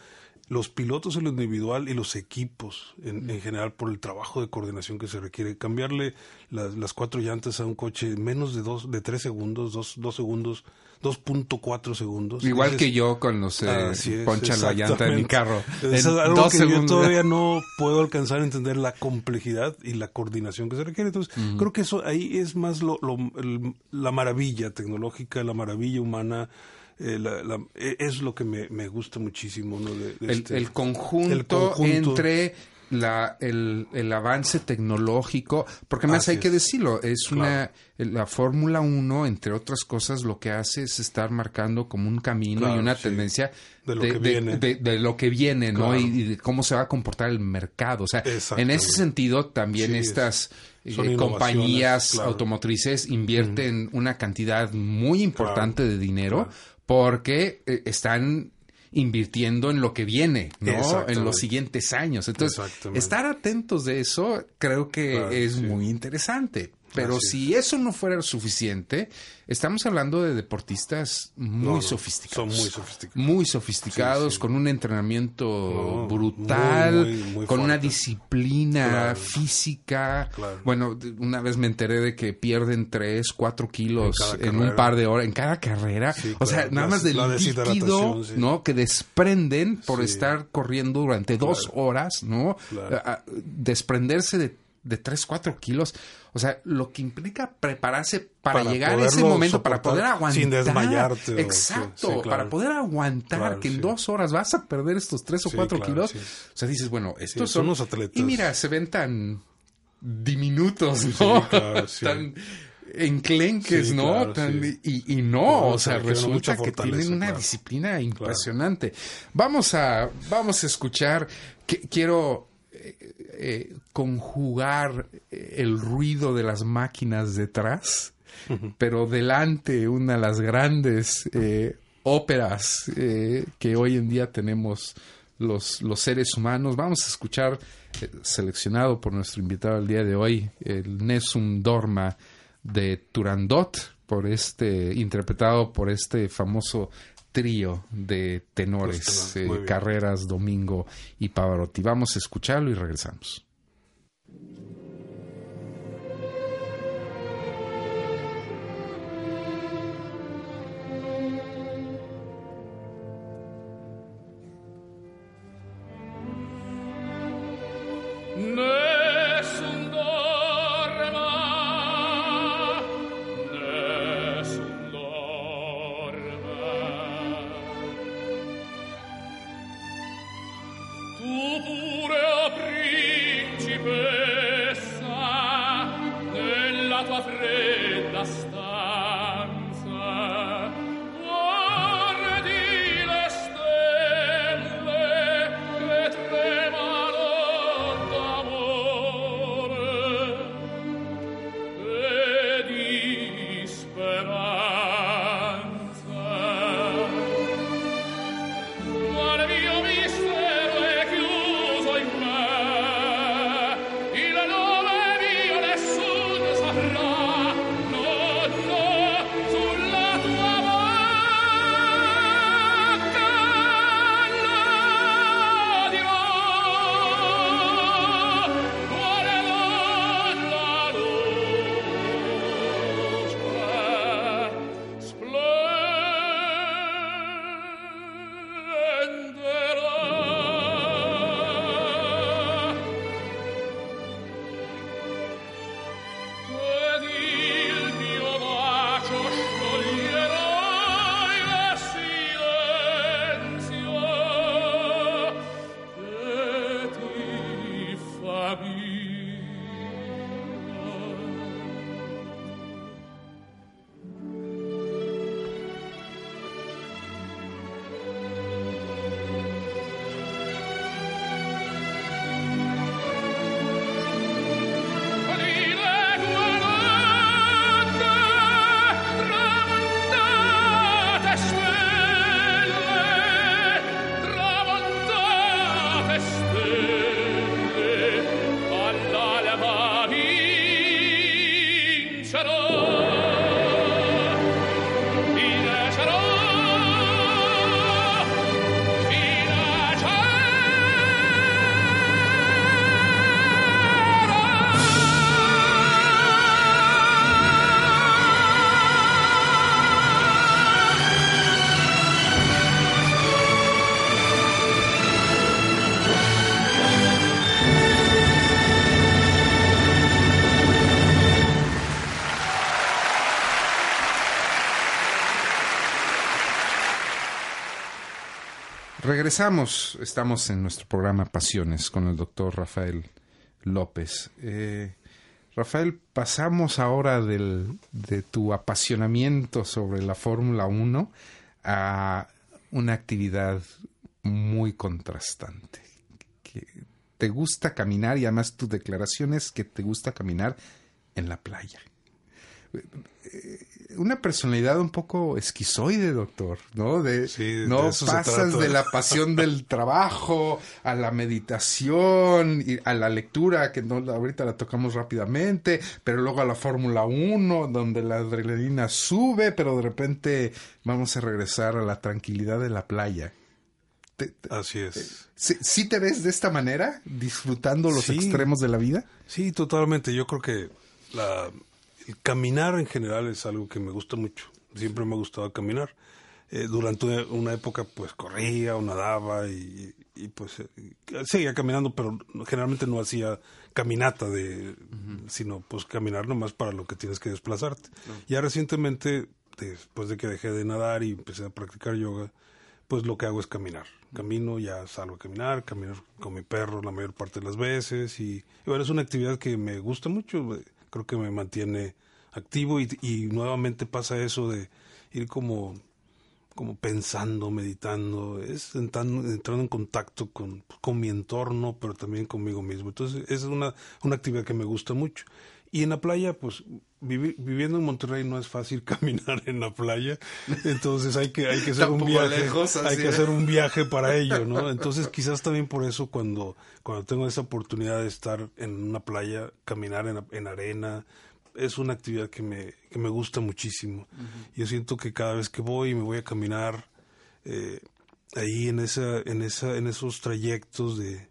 los pilotos en lo individual y los equipos en, en general por el trabajo de coordinación que se requiere. Cambiarle las, las cuatro llantas a un coche en menos de dos, de tres segundos, dos, dos segundos, 2.4 segundos. Igual que yo cuando se Así es, poncha la llanta de mi carro. Es algo dos que yo segundos. todavía no puedo alcanzar a entender la complejidad y la coordinación que se requiere. Entonces, creo que eso ahí es más lo, lo- el- la maravilla tecnológica, la maravilla humana. eh, la- la- eh, es lo que me, me gusta muchísimo. ¿no? De- de el, este- el conjunto el conjunto. entre la, el, el avance tecnológico, porque más Así hay que decirlo, es Claro. una, la Fórmula 1, entre otras cosas, lo que hace es estar marcando como un camino Claro, y una sí. tendencia De lo que viene. de- de lo que viene, ¿no? Claro. Y, y de cómo se va a comportar el mercado. O sea, en ese sentido, también Sí, estas eh, compañías claro. automotrices invierten una cantidad muy importante de dinero claro. porque eh, están invirtiendo en lo que viene, ¿no? En los siguientes años. Entonces, estar atentos de eso creo que Claro, es sí. muy interesante. Pero Así si eso no fuera suficiente, estamos hablando de deportistas muy No, no, sofisticados. son muy sofisticados. Muy sofisticados, Sí, sí. con un entrenamiento No, brutal, muy, muy, muy con una disciplina Claro. física. Claro. Bueno, una vez me enteré de que pierden 3, 4 kilos En un par de horas, en cada carrera. Sí, o sea, nada La- más del líquido. ¿no? Que desprenden por estar corriendo durante dos horas, ¿no? Desprenderse de, de 3, 4 kilos. O sea, lo que implica prepararse para, Para llegar a ese momento, para poder aguantar. sin desmayarte Exacto, sí, sí, claro. para poder aguantar Claro, que en sí. dos horas vas a perder estos 3 o Sí, 4 claro, kilos. O sea, dices, bueno, estos son son unos atletas. Y mira, se ven tan diminutos, ¿no? Tan enclenques, Sí, ¿no? claro, Tan- sí. y, y no, No, o se sea, resulta que tienen una claro. disciplina impresionante. Vamos a, vamos a escuchar, que, quiero eh, eh, conjugar el ruido de las máquinas detrás, pero delante una de las grandes eh, óperas eh, que hoy en día tenemos los, los seres humanos. Vamos a escuchar, eh, seleccionado por nuestro invitado el día de hoy, el Nessun Dorma de Turandot, por este, interpretado por este famoso trío de tenores, Los tenores, eh. Carreras, Domingo y Pavarotti. Vamos a escucharlo y regresamos. la Regresamos, estamos en nuestro programa Pasiones con el doctor Rafael López. Eh, Rafael, pasamos ahora del, de tu apasionamiento sobre la Fórmula 1 a una actividad muy contrastante. Te gusta caminar y además tu declaración es que te gusta caminar en la playa una personalidad un poco esquizoide, doctor, ¿no? De, Sí, de no se pasas de la pasión del trabajo a la meditación y a la lectura, que no ahorita la tocamos rápidamente, pero luego a la Fórmula 1, donde la adrenalina sube, pero de repente vamos a regresar a la tranquilidad de la playa. Te- te- Así es. ¿Sí, sí te ves de esta manera, disfrutando los Sí. extremos de la vida? Sí, totalmente. Yo creo que la, el caminar en general es algo que me gusta mucho. Siempre me ha gustado caminar. Eh, durante una, época, pues corría o nadaba y, y, pues eh, seguía caminando, pero generalmente no hacía caminata de, sino pues caminar nomás para lo que tienes que desplazarte. Ya recientemente, después de que dejé de nadar y empecé a practicar yoga, pues lo que hago es caminar. Camino, ya salgo a caminar, caminar con mi perro la mayor parte de las veces y, y bueno, es una actividad que me gusta mucho, eh, creo que me mantiene activo y, nuevamente pasa eso de ir como, como pensando, meditando, es entrando, en contacto con, con mi entorno, pero también conmigo mismo. Entonces, es una, una actividad que me gusta mucho. Y en la playa, pues vivi- viviendo en Monterrey no es fácil caminar en la playa, entonces hay que hay que hacer un viaje, lejos, hay que hacer un viaje para ello, ¿no? Entonces quizás también por eso cuando cuando tengo esa oportunidad de estar en una playa, caminar en, en arena, es una actividad que me que me gusta muchísimo. Yo siento que cada vez que voy y me voy a caminar eh, ahí en esa, en esa, en esos trayectos de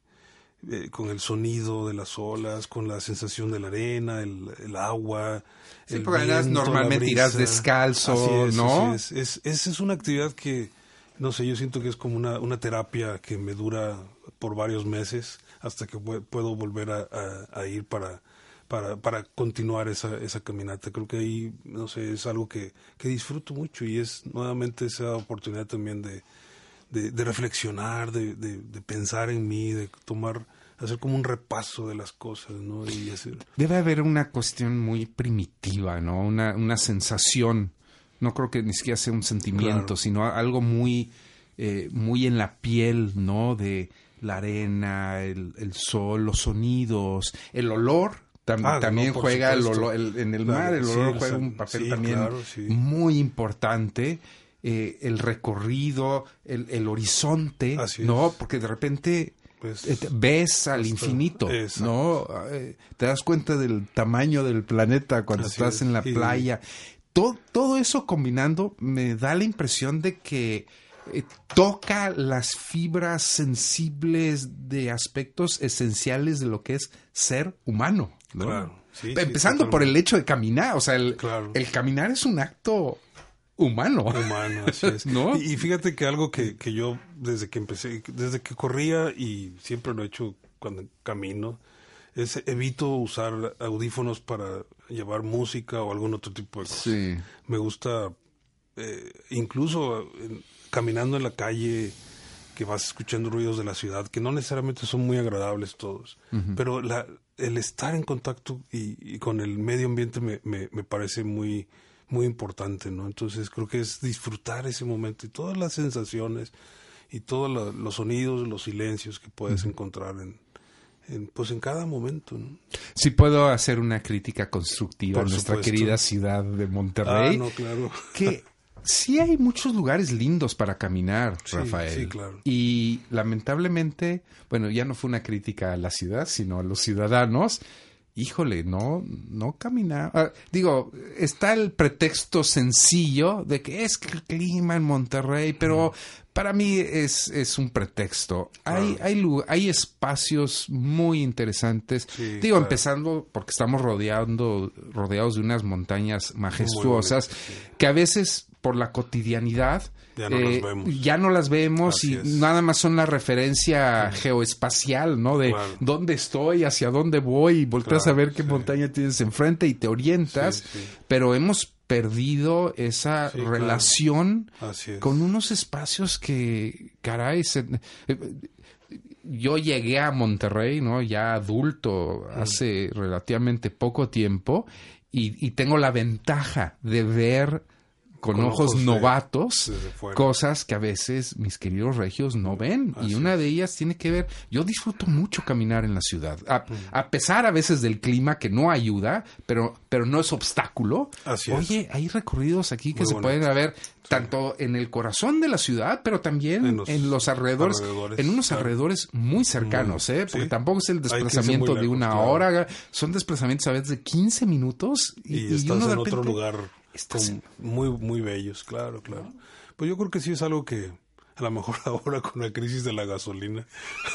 eh, con el sonido de las olas, con la sensación de la arena, el, el agua. Sí, el porque viento, normalmente irás descalzo, es, ¿no? es. Es- es una actividad que, no sé, yo siento que es como una, una terapia que me dura por varios meses hasta que pue- puedo volver a, a- a ir para, para, para continuar esa, esa caminata. Creo que ahí, no sé, es algo que, que disfruto mucho y es nuevamente esa oportunidad también de, de, de reflexionar, de, de, de pensar en mí, de tomar, hacer como un repaso de las cosas, ¿no? Y hacer, Debe haber una cuestión muy primitiva, ¿no? Una, una sensación. No creo que ni siquiera sea un sentimiento, Claro. sino algo muy, eh, muy en la piel, ¿no? De la arena, el, el sol, los sonidos, el olor. tam- Ah, también juega el olor, el- en el Claro, mar, el olor juega un papel sí, también claro, sí. muy importante. eh, el recorrido, el, el horizonte, Así es. ¿no? Porque de repente Pues, eh, ves al infinito, exacto. ¿no? Eh, te das cuenta del tamaño del planeta cuando Así estás es. en la Y- playa. Todo, todo eso combinando me da la impresión de que eh, toca las fibras sensibles de aspectos esenciales de lo que es ser humano. ¿no? Claro, sí, sí, Empezando por el hecho de caminar, o sea, el, Claro. el caminar es un acto humano. humano, así es. ¿No? Y, y fíjate que algo que, que yo desde que empecé, desde que corría y siempre lo he hecho cuando camino, es evito usar audífonos para llevar música o algún otro tipo de cosas. Sí. Me gusta, eh, incluso eh, caminando en la calle, que vas escuchando ruidos de la ciudad, que no necesariamente son muy agradables todos, pero la, el estar en contacto y, y con el medio ambiente me, me, me parece muy, muy importante, ¿no? Entonces creo que es disfrutar ese momento y todas las sensaciones y todos los sonidos, los silencios que puedes encontrar en, en, pues en cada momento, ¿no? Si puedo hacer una crítica constructiva Por a nuestra supuesto. querida ciudad de Monterrey. Ah, no, claro. que sí hay muchos lugares lindos para caminar, Sí, Rafael. sí, claro. Y lamentablemente, bueno, ya no fue una crítica a la ciudad, sino a los ciudadanos. Híjole, no, no caminar. ah, digo, está el pretexto sencillo de que es que el clima en Monterrey, pero para mí es, es un pretexto. Hay, hay, hay espacios muy interesantes. Sí, digo, claro. empezando porque estamos rodeando, rodeados de unas montañas majestuosas sí. que a veces por la cotidianidad Ya no las vemos. ya no las vemos Así y es. nada más son la referencia geoespacial, ¿no? De Claro. dónde estoy, hacia dónde voy, y volteas Claro, a ver qué sí. montaña tienes enfrente y te orientas, Sí, pero hemos perdido esa claro. relación con unos espacios que, caray, se- eh, yo llegué a Monterrey, ¿no? Ya adulto, hace relativamente poco tiempo, y, y tengo la ventaja de ver con, Con ojos, novatos cosas que a veces mis queridos regios no ven. y una es. de ellas tiene que ver, yo disfruto mucho caminar en la ciudad, a, a pesar a veces del clima que no ayuda, pero, pero no es obstáculo. Así es. Oye, hay recorridos aquí que Muy se bonito. pueden ver tanto en el corazón de la ciudad, pero también en En los, alrededores, alrededores, en unos claro. alrededores muy cercanos, ¿eh? Porque sí. tampoco es el desplazamiento de una claro. hora, son desplazamientos a veces de 15 minutos y, y, y estás uno en otro lugar estás con- muy muy bellos, claro, claro. Pues yo creo que sí es algo que a lo mejor ahora con la crisis de la gasolina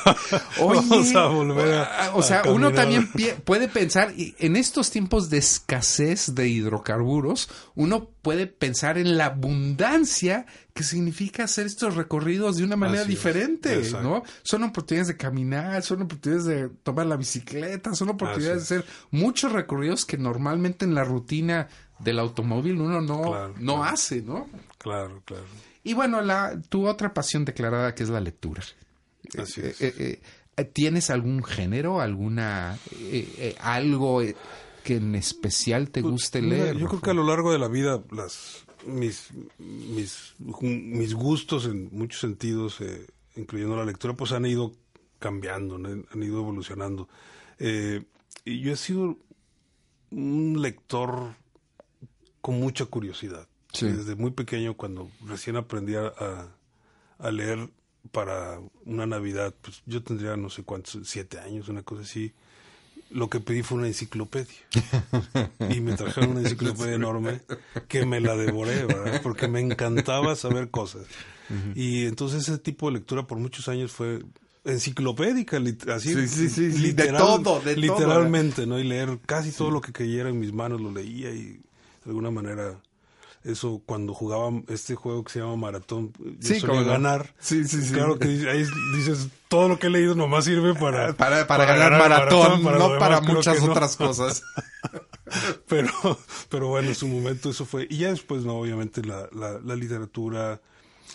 Oye, vamos a volver a, o sea, a uno también puede pensar, y en estos tiempos de escasez de hidrocarburos, uno puede pensar en la abundancia que significa hacer estos recorridos de una manera Así diferente. ¿no? Son oportunidades de caminar, son oportunidades de tomar la bicicleta, son oportunidades Así de hacer muchos recorridos que normalmente en la rutina del automóvil uno no, Claro, no claro. hace, ¿no? Claro, claro. Y bueno, la, tu otra pasión declarada que es la lectura. Así Eh, es. eh, eh, ¿Tienes algún género, alguna eh, algo que en especial te guste Pues, Mira, leer? yo creo que a lo largo de la vida las mis mis mis gustos en muchos sentidos, incluyendo la lectura, pues han ido cambiando, ¿no? han ido evolucionando. Y yo he sido un lector con mucha curiosidad. Sí. Desde muy pequeño, cuando recién aprendí a, leer para una Navidad, pues yo tendría no sé cuántos, siete años, una cosa así. lo que pedí fue una enciclopedia. y me trajeron una enciclopedia enorme que me la devoré, ¿verdad? Porque me encantaba saber cosas. Y entonces ese tipo de lectura por muchos años fue enciclopédica, así Sí, sí, sí, sí, literal- de todo, de todo, literalmente, ¿no? Y leer casi todo lo que cayera en mis manos lo leía y de alguna manera eso cuando jugaba este juego que se llama Maratón, yo Sí, solía ganar. Sí, sí, sí. Claro que ahí dices, todo lo que he leído nomás sirve para... Para, para, ganar maratón, para no para muchas no. otras cosas. pero, pero bueno, en su momento eso fue. Y ya después, no, obviamente la, la, la literatura,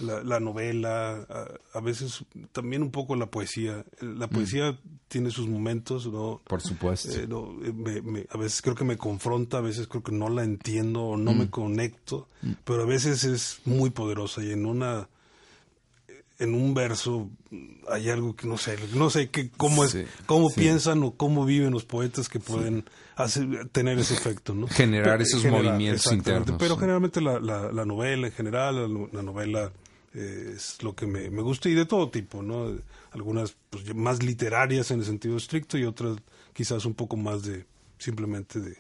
la, la novela, a, a veces también un poco la poesía. La poesía tiene sus momentos, ¿no? Por supuesto. Eh, no, eh, me- me- a veces creo que me confronta, a veces creo que no la entiendo o no me conecto, pero a veces es muy poderosa y en una en un verso hay algo que no sé, no sé qué, cómo es, Sí, cómo sí. piensan o cómo viven los poetas que pueden hacer, tener ese efecto, ¿no? Generar esos movimientos exactamente. internos, Pero generalmente la, la, la novela en general, la novela es lo que me, me gusta y de todo tipo, ¿no? Algunas pues, más literarias en el sentido estricto y otras quizás un poco más de simplemente de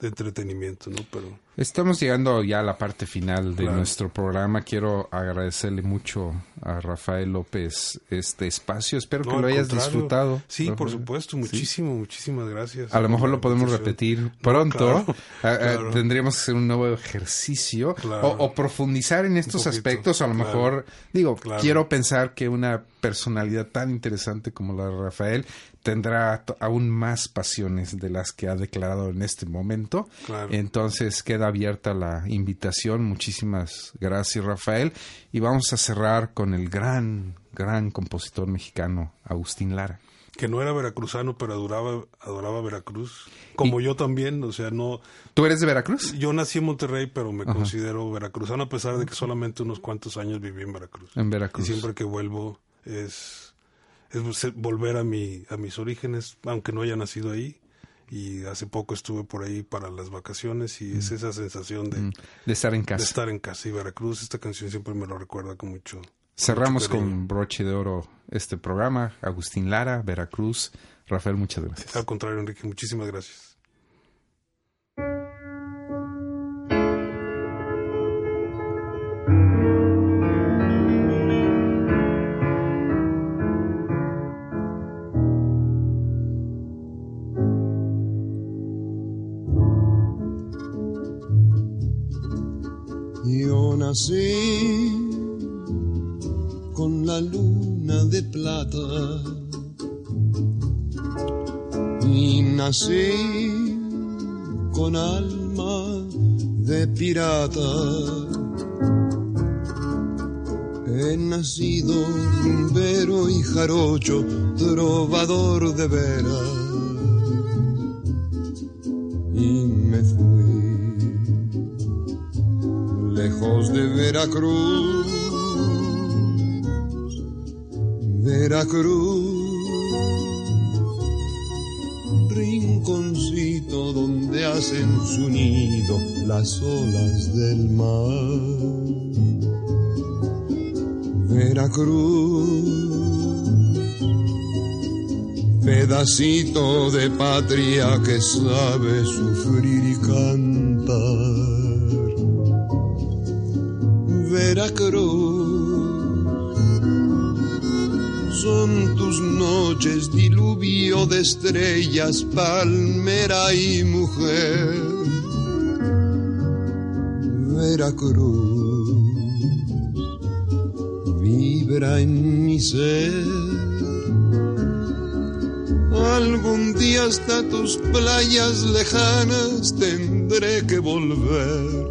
entretenimiento, ¿no? Pero Estamos llegando ya a la parte final de Claro. nuestro programa. Quiero agradecerle mucho a Rafael López este espacio. Espero no, que lo hayas contrario. disfrutado. Sí, por supuesto, Sí. muchísimo, muchísimas gracias. A lo mejor lo podemos repetir No, pronto. claro, Ah, ah, claro. Tendríamos que hacer un nuevo ejercicio o, o profundizar en estos poquito, aspectos. A lo mejor, digo, quiero pensar que una personalidad tan interesante como la de Rafael tendrá aún más pasiones de las que ha declarado en este momento. Claro. Entonces queda abierta la invitación. Muchísimas gracias, Rafael. Y vamos a cerrar con el gran, gran compositor mexicano, Agustín Lara. que no era veracruzano, pero adoraba, adoraba Veracruz. Como yo también, o sea, no... ¿Tú eres de Veracruz? Yo nací en Monterrey, pero me considero veracruzano a pesar de que solamente unos cuantos años viví en Veracruz. En Y Veracruz. siempre que vuelvo es, volver a, mi, a mis orígenes, aunque no haya nacido ahí. Y hace poco estuve por ahí para las vacaciones y es esa sensación de, De estar en de casa. estar en casa. Y Veracruz, esta canción siempre me lo recuerda con mucho. Cerramos mucho con broche de oro este programa. Agustín Lara, Veracruz. Rafael, muchas gracias. Al contrario, Enrique, muchísimas gracias. Nací con la luna de plata y nací con alma de pirata. He nacido rumbero y jarocho, trovador de veras de Veracruz, Veracruz, rinconcito donde hacen su nido las olas del mar. Veracruz, pedacito de patria que sabe sufrir y cantar. Son tus noches diluvio de estrellas, palmera y mujer. Veracruz, vibra en mi ser. Algún día hasta tus playas lejanas tendré que volver.